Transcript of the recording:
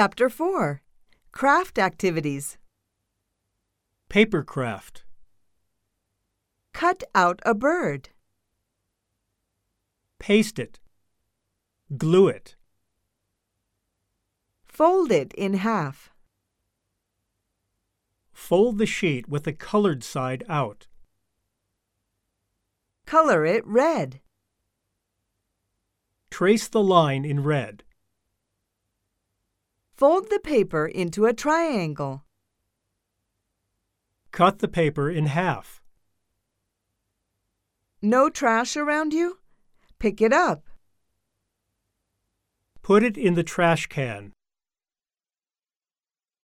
Chapter 4 Craft Activities Paper craft. Cut out a bird. Paste it. Glue it. Fold it in half. Fold the sheet with the colored side out. Color it red. Trace the line in red. Fold the paper into a triangle. Cut the paper in half. No trash around you? Pick it up. Put it in the trash can.